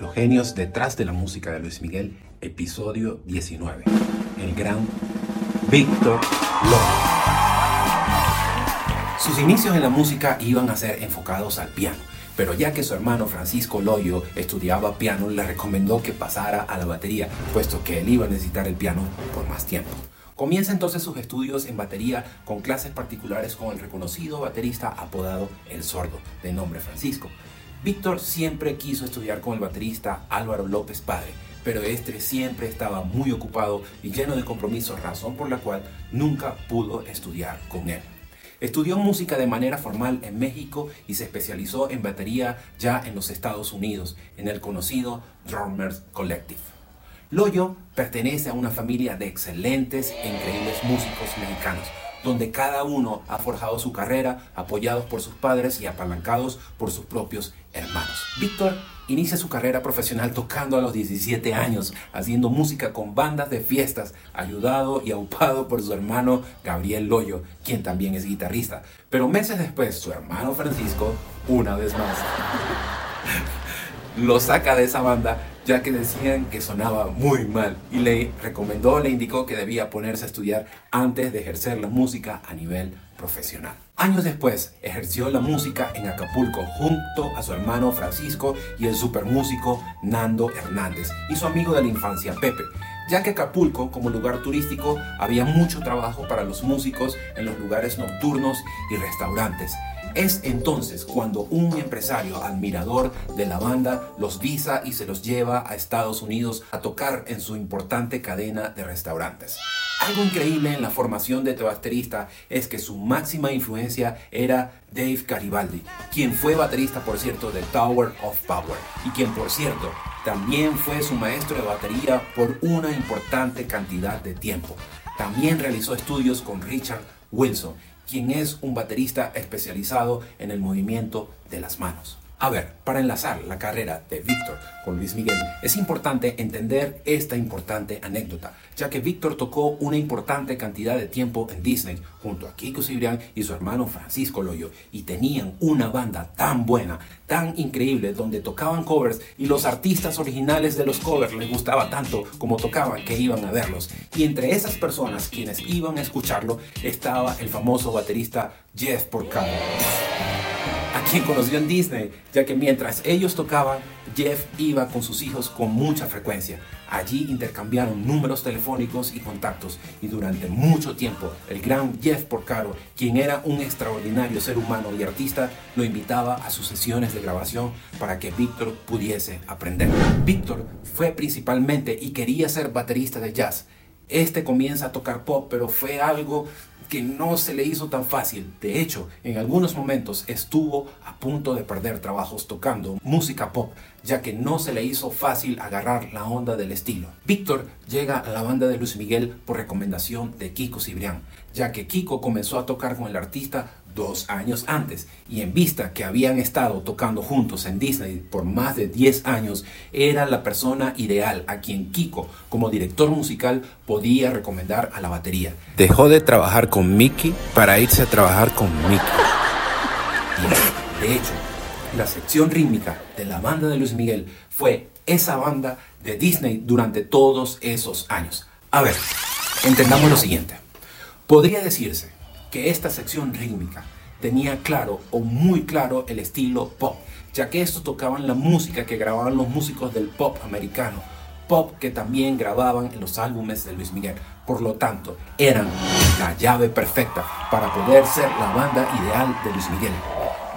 Los genios detrás de la música de Luis Miguel, episodio 19. El gran Víctor Loyo. Sus inicios en la música iban a ser enfocados al piano, pero ya que su hermano Francisco Loyo estudiaba piano, le recomendó que pasara a la batería, puesto que él iba a necesitar el piano por más tiempo. Comienza entonces sus estudios en batería con clases particulares con el reconocido baterista apodado El Sordo, de nombre Francisco. Víctor siempre quiso estudiar con el baterista Álvaro López Padre, pero este siempre estaba muy ocupado y lleno de compromisos, razón por la cual nunca pudo estudiar con él. Estudió música de manera formal en México y se especializó en batería ya en los Estados Unidos, en el conocido Drummers Collective. Loyo pertenece a una familia de excelentes e increíbles músicos mexicanos, donde cada uno ha forjado su carrera apoyados por sus padres y apalancados por sus propios hermanos. Víctor inicia su carrera profesional tocando a los 17 años, haciendo música con bandas de fiestas, ayudado y aupado por su hermano Gabriel Loyo, quien también es guitarrista. Pero meses después, su hermano Francisco, una vez más, lo saca de esa banda ya que decían que sonaba muy mal y le recomendó, le indicó que debía ponerse a estudiar antes de ejercer la música a nivel profesional. Años después, ejerció la música en Acapulco junto a su hermano Francisco y el supermúsico Nando Hernández y su amigo de la infancia Pepe, ya que Acapulco, como lugar turístico, había mucho trabajo para los músicos en los lugares nocturnos y restaurantes. Es entonces cuando un empresario admirador de la banda los visa y se los lleva a Estados Unidos a tocar en su importante cadena de restaurantes. Algo increíble en la formación de baterista es que su máxima influencia era Dave Garibaldi, quien fue baterista, por cierto, de Tower of Power y quien, por cierto, también fue su maestro de batería por una importante cantidad de tiempo. También realizó estudios con Richard Wilson quien es un baterista especializado en el movimiento de las manos. A ver, para enlazar la carrera de Víctor con Luis Miguel, es importante entender esta importante anécdota, ya que Víctor tocó una importante cantidad de tiempo en Disney junto a Kiko Cibrián y su hermano Francisco Loyo, y tenían una banda tan buena, tan increíble, donde tocaban covers y los artistas originales de los covers les gustaba tanto como tocaban que iban a verlos. Y entre esas personas quienes iban a escucharlo estaba el famoso baterista Jeff Porcaro quien conoció en Disney, ya que mientras ellos tocaban, Jeff iba con sus hijos con mucha frecuencia. Allí intercambiaron números telefónicos y contactos y durante mucho tiempo el gran Jeff Porcaro, quien era un extraordinario ser humano y artista, lo invitaba a sus sesiones de grabación para que Víctor pudiese aprender. Víctor fue principalmente y quería ser baterista de jazz. Este comienza a tocar pop, pero fue algo que no se le hizo tan fácil. De hecho, en algunos momentos estuvo a punto de perder trabajos tocando música pop, ya que no se le hizo fácil agarrar la onda del estilo. Víctor llega a la banda de Luis Miguel por recomendación de Kiko Cibrián, ya que Kiko comenzó a tocar con el artista dos años antes y en vista que habían estado tocando juntos en Disney por más de 10 años, era la persona ideal a quien Kiko como director musical podía recomendar a la batería. Dejó de trabajar con Mickey para irse a trabajar con Mickey. de hecho, la sección rítmica de la banda de Luis Miguel fue esa banda de Disney durante todos esos años. A ver, entendamos lo siguiente. Podría decirse que esta sección rítmica tenía claro o muy claro el estilo pop, ya que estos tocaban la música que grababan los músicos del pop americano, pop que también grababan en los álbumes de Luis Miguel. Por lo tanto, eran la llave perfecta para poder ser la banda ideal de Luis Miguel.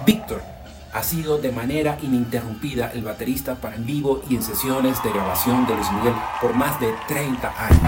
Víctor ha sido de manera ininterrumpida el baterista para en vivo y en sesiones de grabación de Luis Miguel por más de 30 años.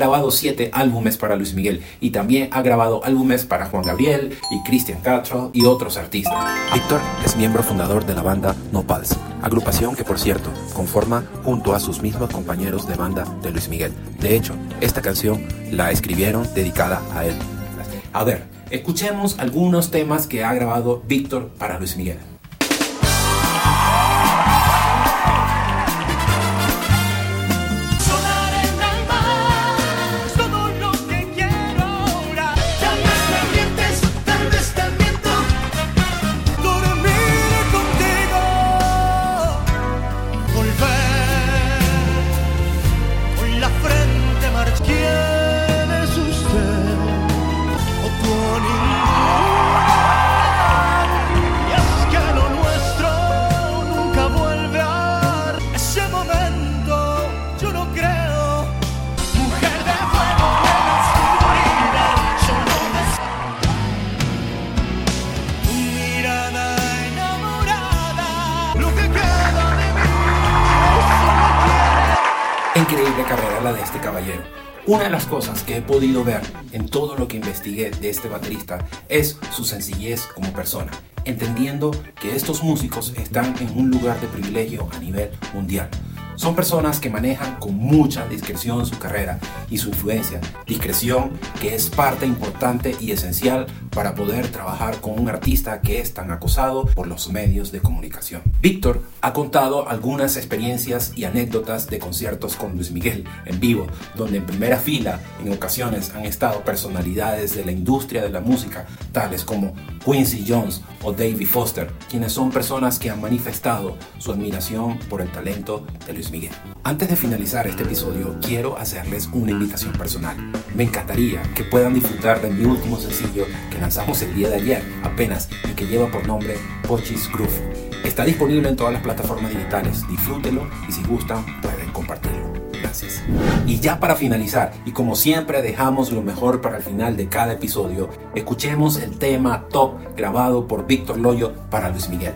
Grabado siete álbumes para Luis Miguel y también ha grabado álbumes para Juan Gabriel y Cristian Castro y otros artistas. Víctor es miembro fundador de la banda Nopals, agrupación que por cierto conforma junto a sus mismos compañeros de banda de Luis Miguel. De hecho, esta canción la escribieron dedicada a él. A ver, escuchemos algunos temas que ha grabado Víctor para Luis Miguel. De este caballero. Una de las cosas que he podido ver en todo lo que investigué de este baterista es su sencillez como persona, entendiendo que estos músicos están en un lugar de privilegio a nivel mundial. Son personas que manejan con mucha discreción su carrera y su influencia. Discreción que es parte importante y esencial para poder trabajar con un artista que es tan acosado por los medios de comunicación. Víctor ha contado algunas experiencias y anécdotas de conciertos con Luis Miguel en vivo, donde en primera fila en ocasiones han estado personalidades de la industria de la música, tales como Quincy Jones o David Foster, quienes son personas que han manifestado su admiración por el talento de Luis Miguel. Antes de finalizar este episodio, quiero hacerles una invitación personal. Me encantaría que puedan disfrutar de mi último sencillo que lanzamos el día de ayer apenas y que lleva por nombre Pochis Groove. Está disponible en todas las plataformas digitales. Disfrútelo y si gustan pueden compartirlo. Y ya para finalizar, y como siempre dejamos lo mejor para el final de cada episodio, escuchemos el tema top grabado por Víctor Loyo para Luis Miguel.